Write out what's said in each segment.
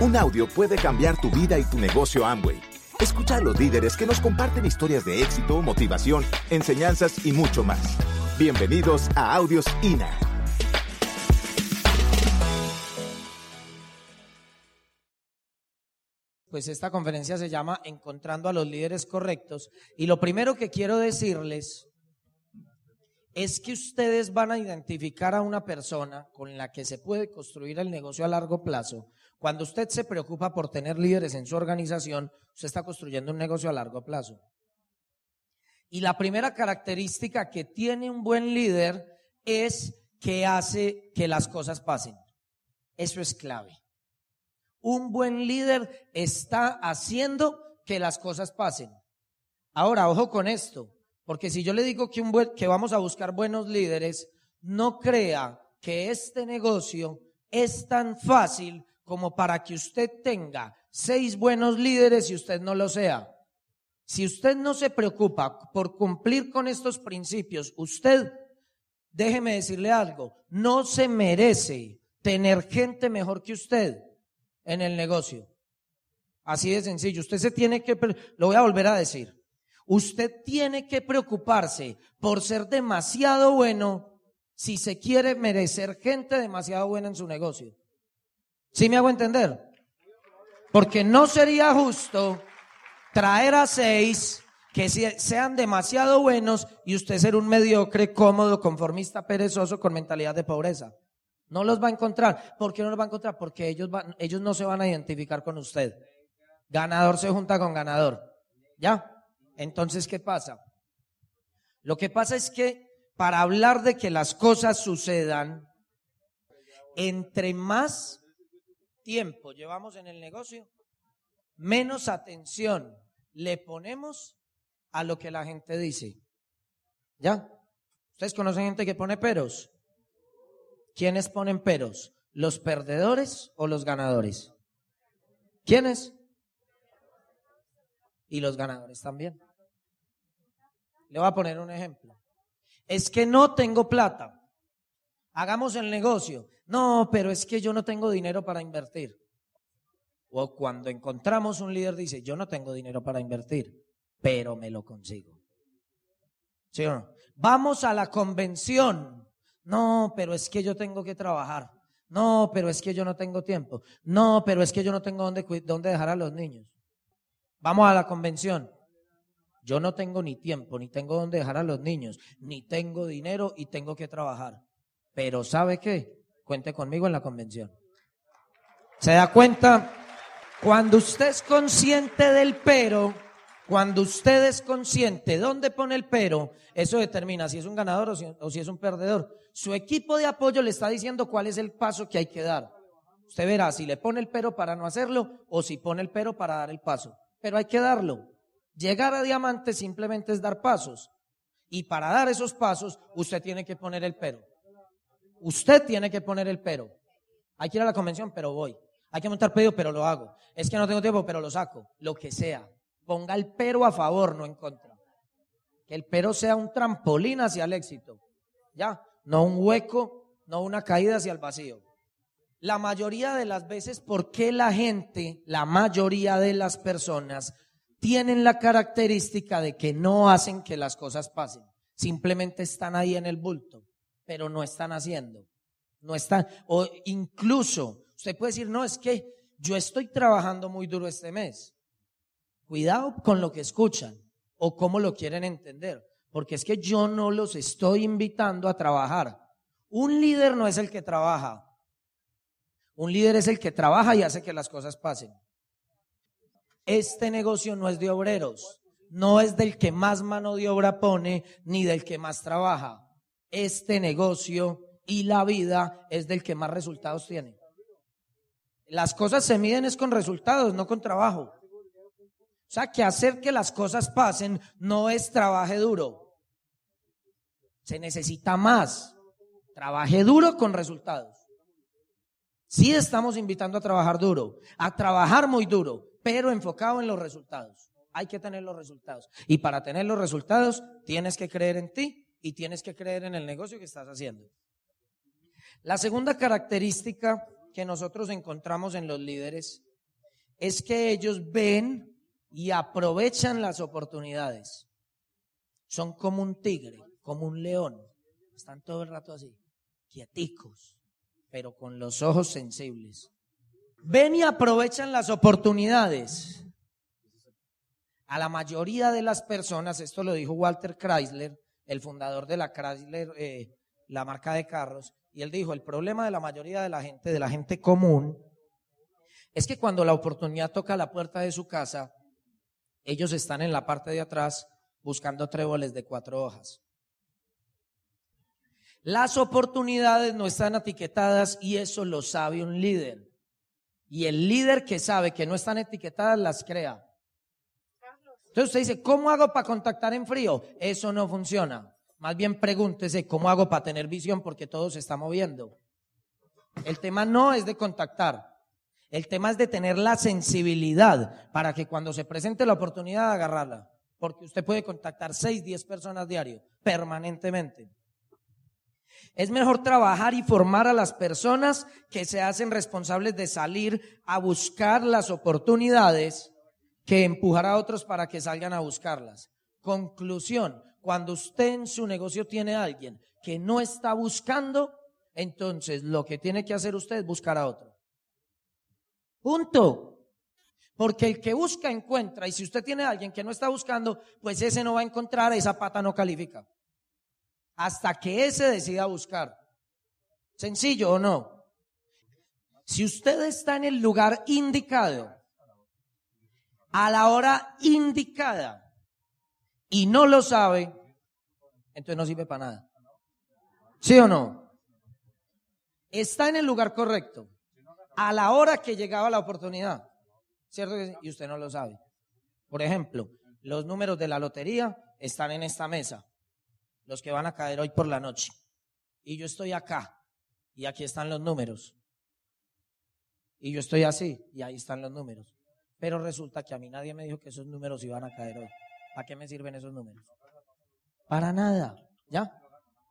Un audio puede cambiar tu vida y tu negocio Amway. Escucha a los líderes que nos comparten historias de éxito, motivación, enseñanzas y mucho más. Bienvenidos a Audios INA. Pues esta conferencia se llama Encontrando a los líderes correctos. Y lo primero que quiero decirles es que ustedes van a identificar a una persona con la que se puede construir el negocio a largo plazo. Cuando usted se preocupa por tener líderes en su organización, usted está construyendo un negocio a largo plazo. Y la primera característica que tiene un buen líder es que hace que las cosas pasen. Eso es clave. Un buen líder está haciendo que las cosas pasen. Ahora, ojo con esto, porque si yo le digo que, que vamos a buscar buenos líderes, no crea que este negocio es tan fácil como para que usted tenga seis buenos líderes y usted no lo sea. Si usted no se preocupa por cumplir con estos principios, usted, déjeme decirle algo, no se merece tener gente mejor que usted en el negocio. Así de sencillo. Usted se tiene que, lo voy a volver a decir, usted tiene que preocuparse por ser demasiado bueno si se quiere merecer gente demasiado buena en su negocio. ¿Sí me hago entender? Porque no sería justo traer a seis que sean demasiado buenos y usted ser un mediocre, cómodo, conformista, perezoso, con mentalidad de pobreza. No los va a encontrar. ¿Por qué no los va a encontrar? Porque ellos, van, ellos no se van a identificar con usted. Ganador se junta con ganador. ¿Ya? Entonces, ¿qué pasa? Lo que pasa es que para hablar de que las cosas sucedan, entre más tiempo llevamos en el negocio, menos atención le ponemos a lo que la gente dice. ¿Ya? ¿Ustedes conocen gente que pone peros? ¿Quiénes ponen peros? ¿Los perdedores o los ganadores? ¿Quiénes? Y los ganadores también. Le voy a poner un ejemplo. Es que no tengo plata. Hagamos el negocio. No, pero es que yo no tengo dinero para invertir. O cuando encontramos un líder dice, yo no tengo dinero para invertir, pero me lo consigo. ¿Sí o no? Vamos a la convención. No, pero es que yo tengo que trabajar. No, pero es que yo no tengo tiempo. No, pero es que yo no tengo dónde, dónde dejar a los niños. Vamos a la convención. Yo no tengo ni tiempo, ni tengo dónde dejar a los niños, ni tengo dinero y tengo que trabajar. Pero ¿sabe qué? Cuente conmigo en la convención. ¿Se da cuenta? Cuando usted es consciente del pero, cuando usted es consciente dónde pone el pero, eso determina si es un ganador o si, es un perdedor. Su equipo de apoyo le está diciendo cuál es el paso que hay que dar. Usted verá si le pone el pero para no hacerlo o si pone el pero para dar el paso. Pero hay que darlo. Llegar a diamante simplemente es dar pasos. Y para dar esos pasos, usted tiene que poner el pero. Usted tiene que poner el pero. Hay que ir a la convención, pero voy. Hay que montar pedido, pero lo hago. Es que no tengo tiempo, pero lo saco. Lo que sea. Ponga el pero a favor, no en contra. Que el pero sea un trampolín hacia el éxito. ¿Ya? No un hueco, no una caída hacia el vacío. La mayoría de las veces, ¿por qué la gente, la mayoría de las personas, tienen la característica de que no hacen que las cosas pasen? Simplemente están ahí en el bulto, pero no están haciendo. No están, o incluso, usted puede decir, no, es que yo estoy trabajando muy duro este mes. Cuidado con lo que escuchan o cómo lo quieren entender, porque es que yo no los estoy invitando a trabajar. Un líder no es el que trabaja. Un líder es el que trabaja y hace que las cosas pasen. Este negocio no es de obreros, no es del que más mano de obra pone ni del que más trabaja. Este negocio y la vida es del que más resultados tiene. Las cosas se miden es con resultados, no con trabajo. O sea, que hacer que las cosas pasen no es trabaje duro. Se necesita más. Trabaje duro con resultados. Sí estamos invitando a trabajar duro, a trabajar muy duro, pero enfocado en los resultados. Hay que tener los resultados. Y para tener los resultados, tienes que creer en ti y tienes que creer en el negocio que estás haciendo. La segunda característica que nosotros encontramos en los líderes es que ellos ven y aprovechan las oportunidades. Son como un tigre, como un león. Están todo el rato así, quieticos, pero con los ojos sensibles. Ven y aprovechan las oportunidades. A la mayoría de las personas, esto lo dijo Walter Chrysler, el fundador de la Chrysler, eh, la marca de carros, y él dijo, el problema de la mayoría de la gente, de la gente común, es que cuando la oportunidad toca la puerta de su casa, ellos están en la parte de atrás buscando tréboles de cuatro hojas. Las oportunidades no están etiquetadas y eso lo sabe un líder. Y el líder que sabe que no están etiquetadas las crea. Entonces usted dice, ¿cómo hago para contactar en frío? Eso no funciona. Más bien pregúntese, ¿cómo hago para tener visión? Porque todo se está moviendo. El tema no es de contactar. El tema es de tener la sensibilidad para que cuando se presente la oportunidad agarrarla. Porque usted puede contactar 6, 10 personas diario, permanentemente. Es mejor trabajar y formar a las personas que se hacen responsables de salir a buscar las oportunidades que empujar a otros para que salgan a buscarlas. Conclusión, cuando usted en su negocio tiene a alguien que no está buscando, entonces lo que tiene que hacer usted es buscar a otro. Punto. Porque el que busca encuentra y si usted tiene a alguien que no está buscando, pues ese no va a encontrar, esa pata no califica. Hasta que ese decida buscar. ¿Sencillo o no? Si usted está en el lugar indicado, a la hora indicada y no lo sabe, entonces no sirve para nada. ¿Sí o no? Está en el lugar correcto, a la hora que llegaba la oportunidad, ¿cierto? Y usted no lo sabe. Por ejemplo, los números de la lotería están en esta mesa, los que van a caer hoy por la noche. Y yo estoy acá, y aquí están los números. Y yo estoy así, y ahí están los números. Pero resulta que a mí nadie me dijo que esos números iban a caer hoy. ¿Para qué me sirven esos números? Para nada, ¿ya?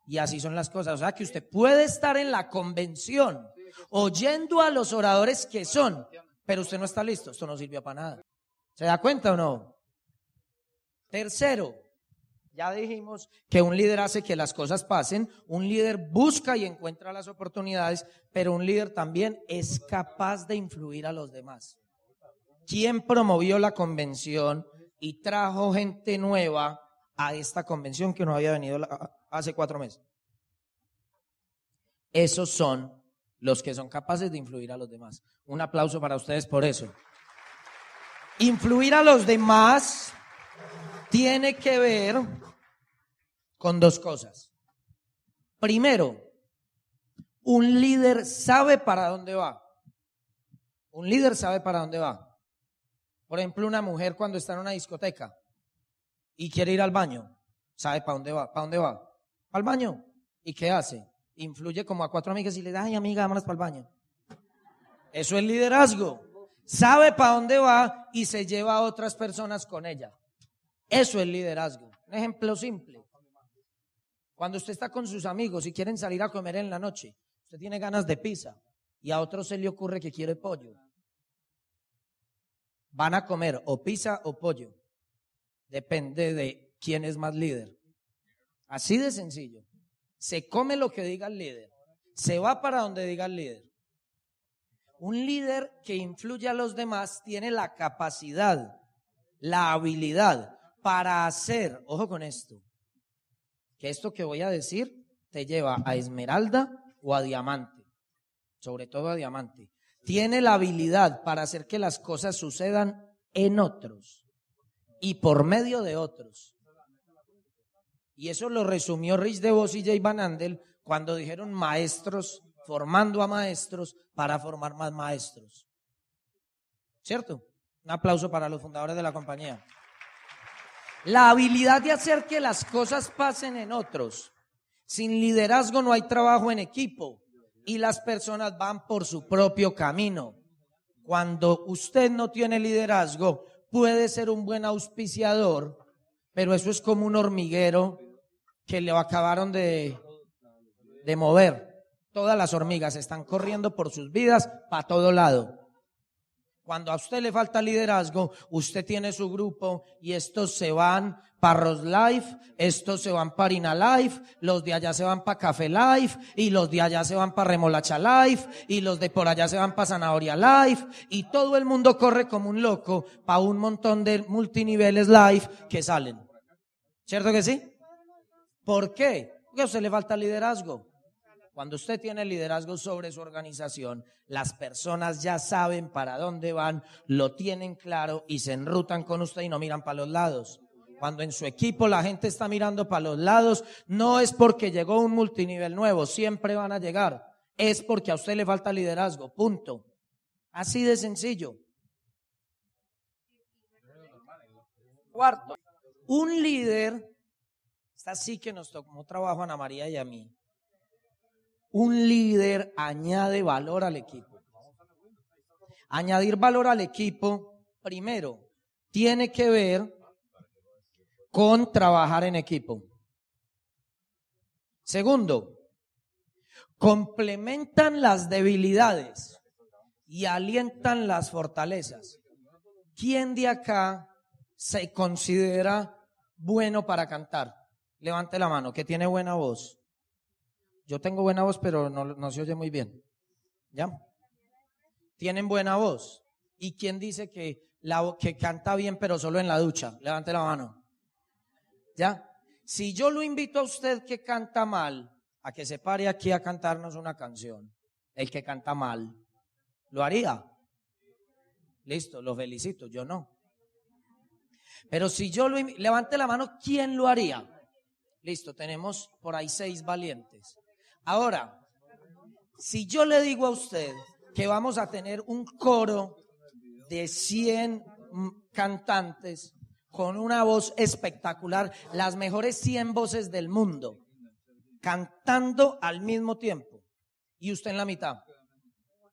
Y así son las cosas. O sea que usted puede estar en la convención oyendo a los oradores que son, pero usted no está listo. Esto no sirvió para nada. ¿Se da cuenta o no? Tercero, ya dijimos que un líder hace que las cosas pasen, un líder busca y encuentra las oportunidades, pero un líder también es capaz de influir a los demás. ¿Quién promovió la convención y trajo gente nueva a esta convención que no había venido hace cuatro meses? Esos son los que son capaces de influir a los demás. Un aplauso para ustedes por eso. Influir a los demás tiene que ver con dos cosas. Primero, un líder sabe para dónde va. Un líder sabe para dónde va. Por ejemplo, una mujer cuando está en una discoteca y quiere ir al baño, ¿sabe para dónde va? ¿Para dónde va? Al baño. ¿Y qué hace? Influye como a cuatro amigas y le da, ay amiga, vámonos para el baño. Eso es liderazgo. Sabe para dónde va y se lleva a otras personas con ella. Eso es liderazgo. Un ejemplo simple. Cuando usted está con sus amigos y quieren salir a comer en la noche, usted tiene ganas de pizza y a otro se le ocurre que quiere pollo van a comer o pizza o pollo. Depende de quién es más líder. Así de sencillo. Se come lo que diga el líder. Se va para donde diga el líder. Un líder que influye a los demás tiene la capacidad, la habilidad para hacer, ojo con esto, que esto que voy a decir te lleva a esmeralda o a diamante, sobre todo a diamante tiene la habilidad para hacer que las cosas sucedan en otros y por medio de otros. Y eso lo resumió Rich DeVos y Jay Van Andel cuando dijeron maestros formando a maestros para formar más maestros. ¿Cierto? Un aplauso para los fundadores de la compañía. La habilidad de hacer que las cosas pasen en otros. Sin liderazgo no hay trabajo en equipo y las personas van por su propio camino. Cuando usted no tiene liderazgo, puede ser un buen auspiciador, pero eso es como un hormiguero que le acabaron de, de mover. Todas las hormigas están corriendo por sus vidas para todo lado. Cuando a usted le falta liderazgo, usted tiene su grupo y estos se van para Ros Life, estos se van para Ina Life, los de allá se van para Café Life, y los de allá se van para Remolacha Life, y los de por allá se van para Zanahoria Life, y todo el mundo corre como un loco para un montón de multiniveles Life que salen. ¿Cierto que sí? ¿Por qué? Porque a usted le falta liderazgo. Cuando usted tiene liderazgo sobre su organización, las personas ya saben para dónde van, lo tienen claro y se enrutan con usted y no miran para los lados. Cuando en su equipo la gente está mirando para los lados, no es porque llegó un multinivel nuevo, siempre van a llegar. Es porque a usted le falta liderazgo, punto. Así de sencillo. Cuarto, un líder, está así que nos tocó trabajo Ana María y a mí un líder añade valor al equipo. Añadir valor al equipo, primero, tiene que ver con trabajar en equipo. Segundo, complementan las debilidades y alientan las fortalezas. ¿Quién de acá se considera bueno para cantar? Levante la mano, que tiene buena voz. Yo tengo buena voz, pero no, se oye muy bien. ¿Ya? Tienen buena voz. ¿Y quién dice que, la, que canta bien, pero solo en la ducha? Levante la mano. ¿Ya? Si yo lo invito a usted que canta mal, a que se pare aquí a cantarnos una canción, el que canta mal, ¿lo haría? Listo, lo felicito, yo no. Pero si yo lo levante la mano, ¿quién lo haría? Listo, tenemos por ahí seis valientes. Ahora, si yo le digo a usted que vamos a tener un coro de 100 cantantes con una voz espectacular, las mejores 100 voces del mundo, cantando al mismo tiempo, y usted en la mitad,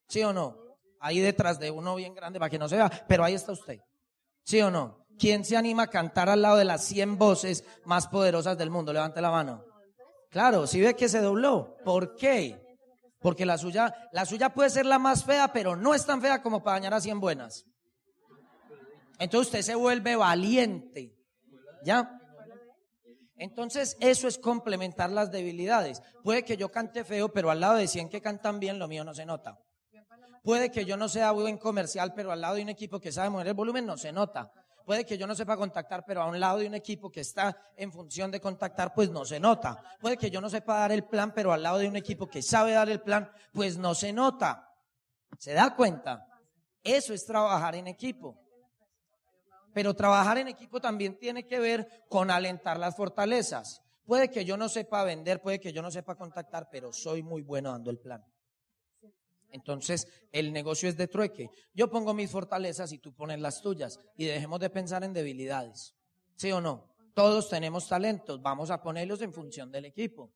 ¿sí o no? Ahí detrás de uno bien grande para que no se vea, pero ahí está usted, ¿sí o no? ¿Quién se anima a cantar al lado de las 100 voces más poderosas del mundo? Levante la mano. Claro, si ve que se dobló. ¿Por qué? Porque la suya, la suya puede ser la más fea, pero no es tan fea como para dañar a 100 buenas. Entonces usted se vuelve valiente. ¿Ya? Entonces eso es complementar las debilidades. Puede que yo cante feo, pero al lado de 100 que cantan bien, lo mío no se nota. Puede que yo no sea buen comercial, pero al lado de un equipo que sabe mover el volumen, no se nota. Puede que yo no sepa contactar, pero a un lado de un equipo que está en función de contactar, pues no se nota. Puede que yo no sepa dar el plan, pero al lado de un equipo que sabe dar el plan, pues no se nota. ¿Se da cuenta? Eso es trabajar en equipo. Pero trabajar en equipo también tiene que ver con alentar las fortalezas. Puede que yo no sepa vender, puede que yo no sepa contactar, pero soy muy bueno dando el plan. Entonces, el negocio es de trueque. Yo pongo mis fortalezas y tú pones las tuyas. Y dejemos de pensar en debilidades. ¿Sí o no? Todos tenemos talentos. Vamos a ponerlos en función del equipo.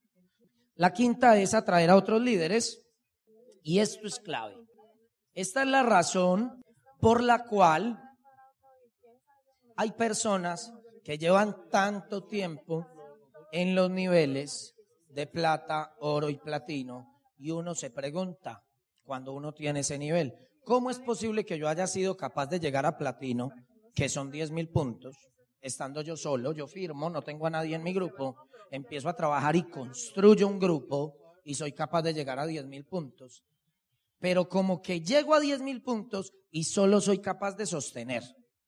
La quinta es atraer a otros líderes. Y esto es clave. Esta es la razón por la cual hay personas que llevan tanto tiempo en los niveles de plata, oro y platino y uno se pregunta, cuando uno tiene ese nivel. ¿Cómo es posible que yo haya sido capaz de llegar a platino, que son 10 mil puntos, estando yo solo, yo firmo, no tengo a nadie en mi grupo, empiezo a trabajar y construyo un grupo y soy capaz de llegar a 10 mil puntos? Pero como que llego a 10 mil puntos y solo soy capaz de sostener,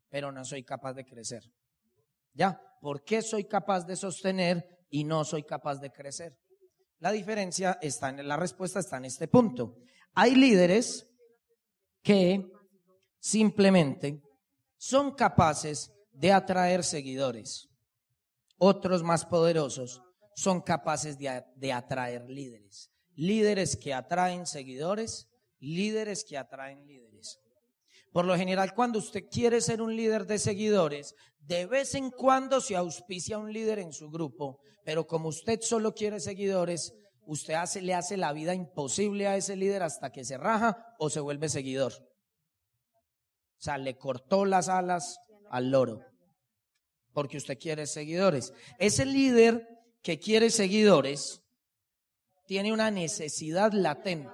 pero no soy capaz de crecer. ¿Ya? ¿Por qué soy capaz de sostener y no soy capaz de crecer? La diferencia está en la respuesta está en este punto. Hay líderes que simplemente son capaces de atraer seguidores. Otros más poderosos son capaces de, atraer líderes. Líderes que atraen seguidores, líderes que atraen líderes. Por lo general, cuando usted quiere ser un líder de seguidores, de vez en cuando se auspicia un líder en su grupo, pero como usted solo quiere seguidores, usted le hace la vida imposible a ese líder hasta que se raja o se vuelve seguidor. O sea, le cortó las alas al loro. Porque usted quiere seguidores. Ese líder que quiere seguidores tiene una necesidad latente.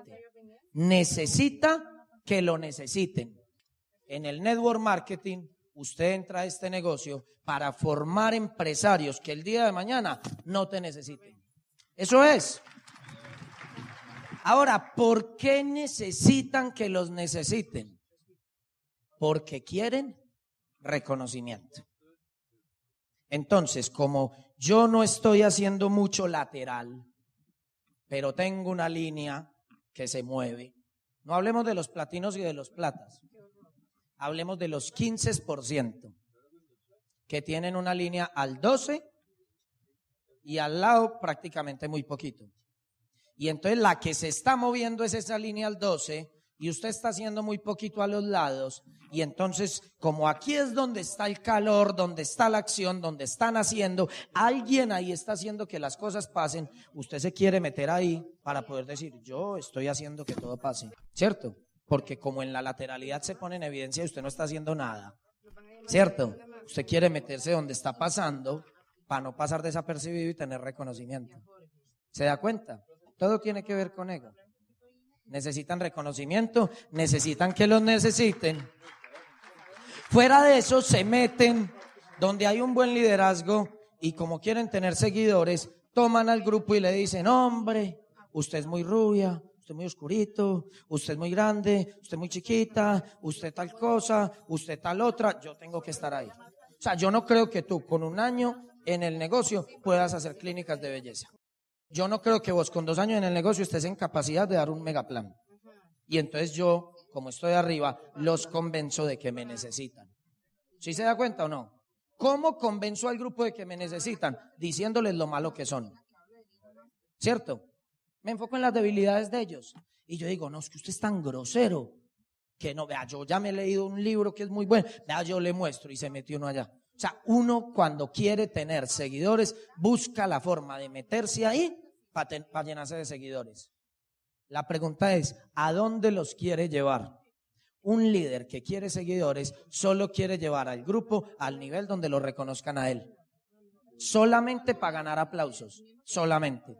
Necesita que lo necesiten. En el network marketing, usted entra a este negocio para formar empresarios que el día de mañana no te necesiten. Eso es. Ahora, ¿por qué necesitan que los necesiten? Porque quieren reconocimiento. Entonces, como yo no estoy haciendo mucho lateral, pero tengo una línea que se mueve, no hablemos de los platinos y de los platas, hablemos de los 15% que tienen una línea al 12 y al lado prácticamente muy poquito. Y entonces la que se está moviendo es esa línea al 12 y usted está haciendo muy poquito a los lados. Y entonces, como aquí es donde está el calor, donde está la acción, donde están haciendo, alguien ahí está haciendo que las cosas pasen, usted se quiere meter ahí para poder decir, yo estoy haciendo que todo pase. ¿Cierto? Porque como en la lateralidad se pone en evidencia, usted no está haciendo nada. ¿Cierto? Usted quiere meterse donde está pasando para no pasar desapercibido y tener reconocimiento. ¿Se da cuenta? Todo tiene que ver con ego. Necesitan reconocimiento, necesitan que los necesiten. Fuera de eso, se meten donde hay un buen liderazgo y como quieren tener seguidores, toman al grupo y le dicen, hombre, usted es muy rubia, usted es muy oscurito, usted es muy grande, usted es muy chiquita, usted tal cosa, usted tal otra, yo tengo que estar ahí. O sea, yo no creo que tú con un año en el negocio puedas hacer clínicas de belleza. Yo no creo que vos con dos años en el negocio estés en capacidad de dar un megaplan. Y entonces yo, como estoy arriba, los convenzo de que me necesitan. ¿Sí se da cuenta o no? ¿Cómo convenzo al grupo de que me necesitan? Diciéndoles lo malo que son. ¿Cierto? Me enfoco en las debilidades de ellos. Y yo digo, no, es que usted es tan grosero que no, vea, yo ya me he leído un libro que es muy bueno, vea, yo le muestro y se metió uno allá. O sea, uno cuando quiere tener seguidores busca la forma de meterse ahí para, llenarse de seguidores. La pregunta es, ¿a dónde los quiere llevar? Un líder que quiere seguidores solo quiere llevar al grupo al nivel donde lo reconozcan a él. Solamente para ganar aplausos, solamente.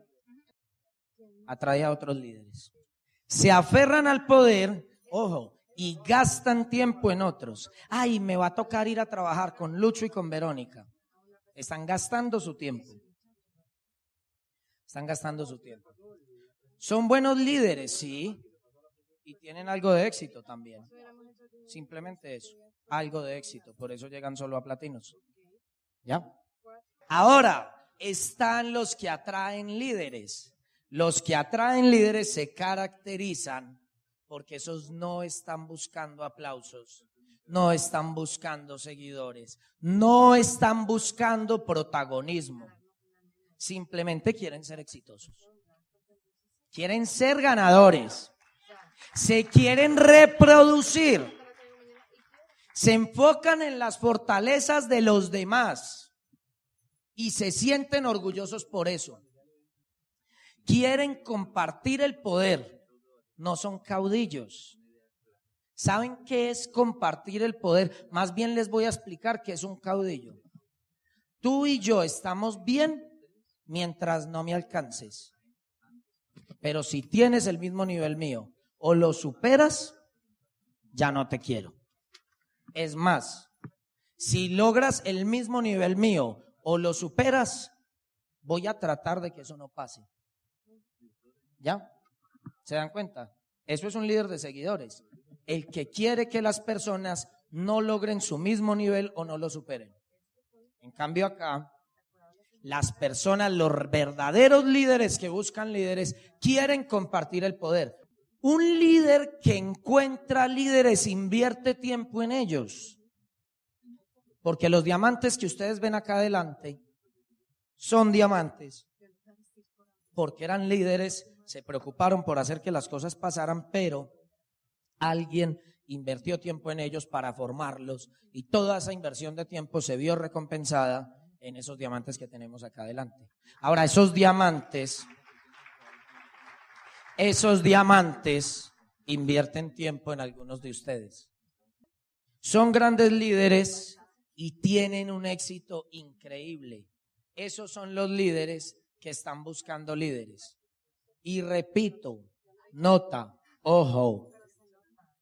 Atrae a otros líderes. Se aferran al poder, ojo, y gastan tiempo en otros. Ay, me va a tocar ir a trabajar con Lucho y con Verónica. Están gastando su tiempo. Están gastando su tiempo. Son buenos líderes, sí, y tienen algo de éxito también. Simplemente eso, algo de éxito. Por eso llegan solo a platinos. ¿Ya? Ahora, están los que atraen líderes. Los que atraen líderes se caracterizan porque esos no están buscando aplausos, no están buscando seguidores, no están buscando protagonismo, simplemente quieren ser exitosos, quieren ser ganadores, se quieren reproducir, se enfocan en las fortalezas de los demás y se sienten orgullosos por eso. Quieren compartir el poder no son caudillos. ¿Saben qué es compartir el poder? Más bien les voy a explicar qué es un caudillo. Tú y yo estamos bien mientras no me alcances. Pero si tienes el mismo nivel mío o lo superas, ya no te quiero. Es más, si logras el mismo nivel mío o lo superas, voy a tratar de que eso no pase. ¿Ya? ¿Se dan cuenta? Eso es un líder de seguidores. El que quiere que las personas no logren su mismo nivel o no lo superen. En cambio acá, las personas, los verdaderos líderes que buscan líderes, quieren compartir el poder. Un líder que encuentra líderes invierte tiempo en ellos. Porque los diamantes que ustedes ven acá adelante son diamantes. Porque eran líderes se preocuparon por hacer que las cosas pasaran, pero alguien invirtió tiempo en ellos para formarlos y toda esa inversión de tiempo se vio recompensada en esos diamantes que tenemos acá adelante. Ahora, esos diamantes, esos diamantes invierten tiempo en algunos de ustedes. Son grandes líderes y tienen un éxito increíble. Esos son los líderes que están buscando líderes. Y repito, nota, ojo,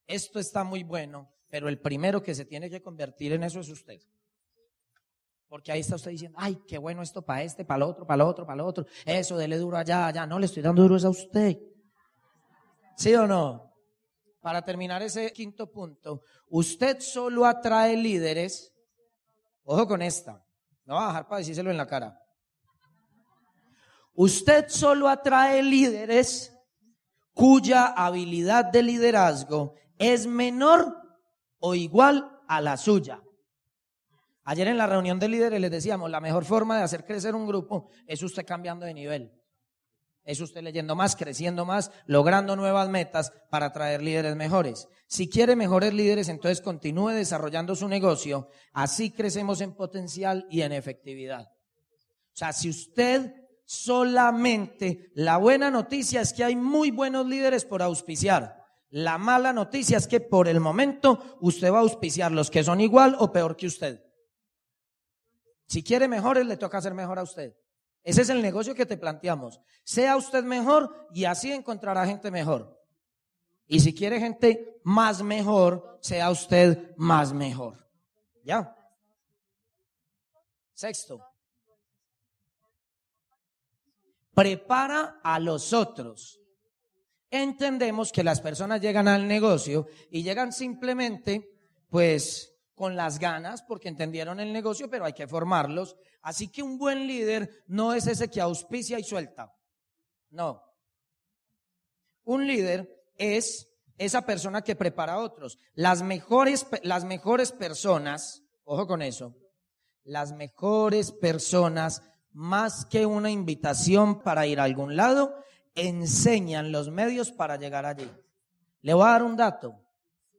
esto está muy bueno, pero el primero que se tiene que convertir en eso es usted. Porque ahí está usted diciendo, ay, qué bueno esto para este, para el otro, para el otro, para el otro. Eso, dele duro allá, allá. No, le estoy dando duro a usted. ¿Sí o no? Para terminar ese quinto punto, usted solo atrae líderes. Ojo con esta. No va a bajar para decírselo en la cara. Usted solo atrae líderes cuya habilidad de liderazgo es menor o igual a la suya. Ayer en la reunión de líderes les decíamos, la mejor forma de hacer crecer un grupo es usted cambiando de nivel. Es usted leyendo más, creciendo más, logrando nuevas metas para atraer líderes mejores. Si quiere mejores líderes, entonces continúe desarrollando su negocio. Así crecemos en potencial y en efectividad. O sea, si usted solamente, la buena noticia es que hay muy buenos líderes por auspiciar. La mala noticia es que por el momento usted va a auspiciar los que son igual o peor que usted. Si quiere mejores, le toca hacer mejor a usted. Ese es el negocio que te planteamos. Sea usted mejor y así encontrará gente mejor. Y si quiere gente más mejor, sea usted más mejor. ¿Ya? Sexto. Prepara a los otros. Entendemos que las personas llegan al negocio y llegan simplemente, pues, con las ganas porque entendieron el negocio, pero hay que formarlos. Así que un buen líder no es ese que auspicia y suelta. No. Un líder es esa persona que prepara a otros. Las mejores, las mejores personas, ojo con eso, las mejores personas, más que una invitación para ir a algún lado, enseñan los medios para llegar allí. Le voy a dar un dato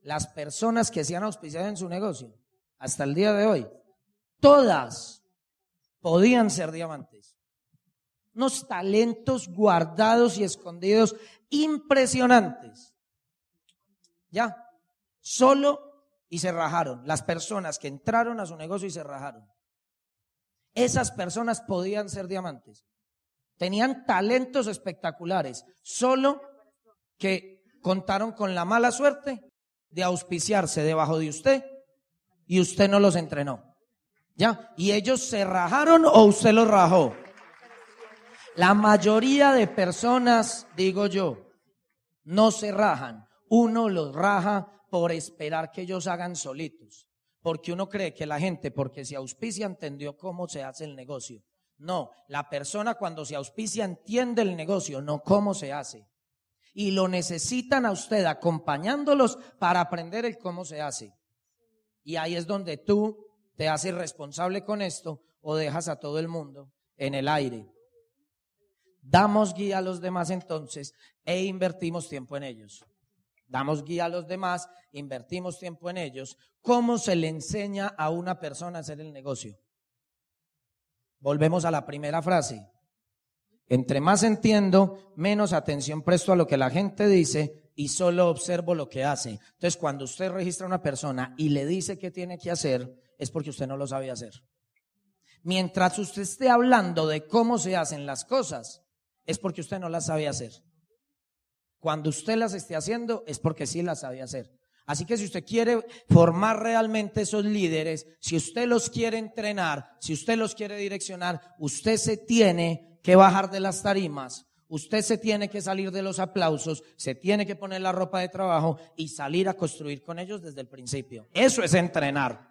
las personas que se han auspiciado en su negocio hasta el día de hoy, todas podían ser diamantes. Unos talentos guardados y escondidos impresionantes. Ya, solo y se rajaron. Las personas que entraron a su negocio y se rajaron. Esas personas podían ser diamantes. Tenían talentos espectaculares, solo que contaron con la mala suerte de auspiciarse debajo de usted y usted no los entrenó. ¿Ya? ¿Y ellos se rajaron o usted los rajó? La mayoría de personas, digo yo, no se rajan. Uno los raja por esperar que ellos hagan solitos. Porque uno cree que la gente, porque se auspicia, entendió cómo se hace el negocio. No, la persona cuando se auspicia entiende el negocio, no cómo se hace y lo necesitan a usted acompañándolos para aprender el cómo se hace. Y ahí es donde tú te haces responsable con esto o dejas a todo el mundo en el aire. Damos guía a los demás entonces e invertimos tiempo en ellos. Damos guía a los demás, invertimos tiempo en ellos. ¿Cómo se le enseña a una persona a hacer el negocio? Volvemos a la primera frase. Entre más entiendo, menos atención presto a lo que la gente dice y solo observo lo que hace. Entonces, cuando usted registra a una persona y le dice qué tiene que hacer, es porque usted no lo sabe hacer. Mientras usted esté hablando de cómo se hacen las cosas, es porque usted no las sabe hacer. Cuando usted las esté haciendo, es porque sí las sabe hacer. Así que si usted quiere formar realmente esos líderes, si usted los quiere entrenar, si usted los quiere direccionar, usted se tiene que bajar de las tarimas, usted se tiene que salir de los aplausos, se tiene que poner la ropa de trabajo y salir a construir con ellos desde el principio. Eso es entrenar.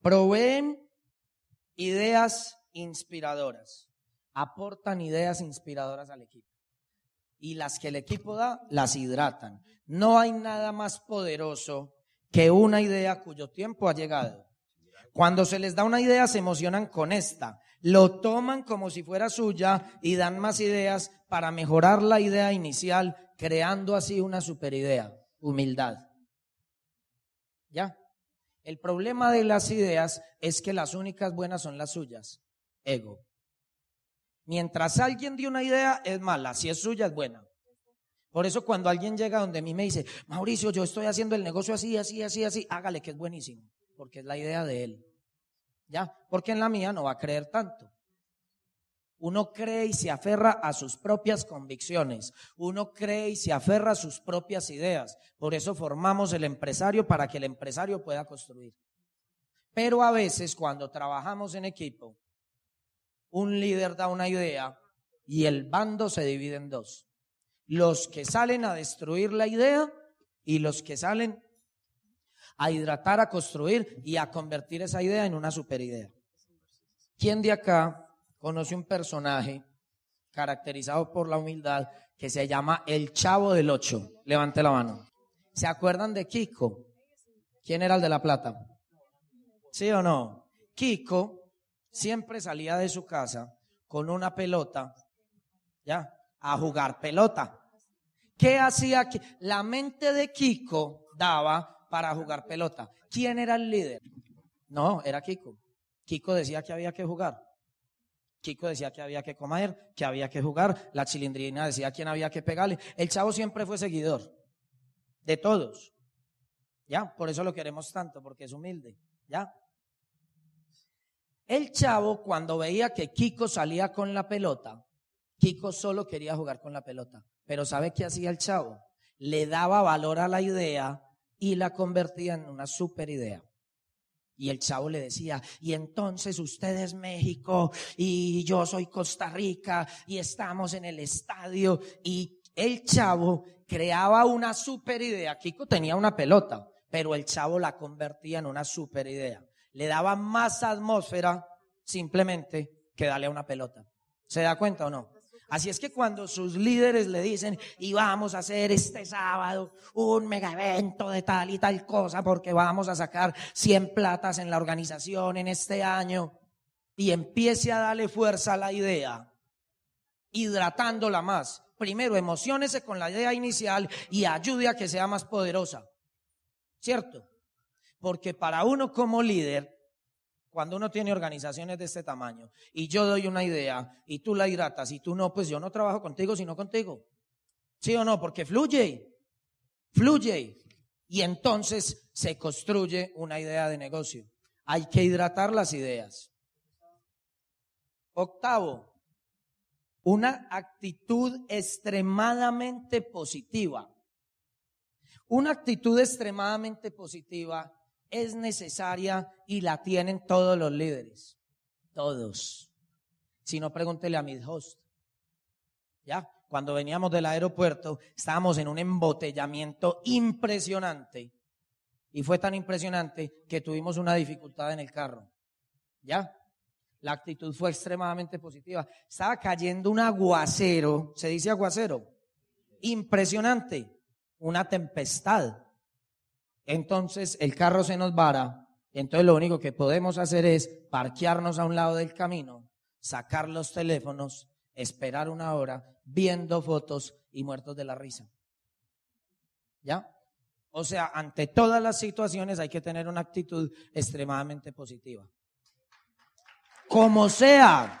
Proveen ideas inspiradoras, aportan ideas inspiradoras al equipo. Y las que el equipo da, las hidratan. No hay nada más poderoso que una idea cuyo tiempo ha llegado cuando se les da una idea, se emocionan con esta. Lo toman como si fuera suya y dan más ideas para mejorar la idea inicial, creando así una superidea. Humildad. ¿Ya? El problema de las ideas es que las únicas buenas son las suyas. Ego. Mientras alguien dio una idea, es mala. Si es suya, es buena. Por eso cuando alguien llega donde a mí me dice, Mauricio, yo estoy haciendo el negocio así, así, así, así, hágale que es buenísimo porque es la idea de él. ¿Ya? Porque en la mía no va a creer tanto. Uno cree y se aferra a sus propias convicciones. Uno cree y se aferra a sus propias ideas. Por eso formamos el empresario para que el empresario pueda construir. Pero a veces cuando trabajamos en equipo, un líder da una idea y el bando se divide en dos. Los que salen a destruir la idea y los que salen a hidratar, a construir y a convertir esa idea en una superidea. ¿Quién de acá conoce un personaje caracterizado por la humildad que se llama el Chavo del Ocho. Levante la mano. ¿Se acuerdan de Kiko? ¿Quién era el de la plata? ¿Sí o no? Kiko siempre salía de su casa con una pelota, ¿ya? A jugar pelota. ¿Qué hacía? La mente de Kiko daba para jugar pelota. ¿Quién era el líder? No, era Kiko. Kiko decía que había que jugar. Kiko decía que había que comer, que había que jugar, la chilindrina decía quién había que pegarle. El chavo siempre fue seguidor de todos. ¿Ya? Por eso lo queremos tanto, porque es humilde. ¿Ya? El chavo, cuando veía que Kiko salía con la pelota, Kiko solo quería jugar con la pelota. Pero ¿sabe qué hacía el chavo? Le daba valor a la idea y la convertía en una super idea. Y el chavo le decía, y entonces usted es México y yo soy Costa Rica y estamos en el estadio. Y el chavo creaba una super idea. Kiko tenía una pelota, pero el chavo la convertía en una super idea. Le daba más atmósfera simplemente que darle una pelota. ¿Se da cuenta o no? Así es que cuando sus líderes le dicen, y vamos a hacer este sábado un mega evento de tal y tal cosa, porque vamos a sacar 100 platas en la organización en este año, y empiece a darle fuerza a la idea, hidratándola más. Primero, emocionese con la idea inicial y ayude a que sea más poderosa. ¿Cierto? Porque para uno como líder, cuando uno tiene organizaciones de este tamaño y yo doy una idea y tú la hidratas y tú no, pues yo no trabajo contigo sino contigo. ¿Sí o no? Porque fluye, fluye. Y entonces se construye una idea de negocio. Hay que hidratar las ideas. Octavo, una actitud extremadamente positiva. Una actitud extremadamente positiva es necesaria y la tienen todos los líderes. Todos. Si no, pregúntele a mi host. ¿Ya? Cuando veníamos del aeropuerto, estábamos en un embotellamiento impresionante. Y fue tan impresionante que tuvimos una dificultad en el carro. ¿Ya? La actitud fue extremadamente positiva. Estaba cayendo un aguacero, se dice aguacero, impresionante, una tempestad. Entonces el carro se nos vara, entonces lo único que podemos hacer es parquearnos a un lado del camino, sacar los teléfonos, esperar una hora, viendo fotos y muertos de la risa. ¿Ya? O sea, ante todas las situaciones hay que tener una actitud extremadamente positiva. Como sea.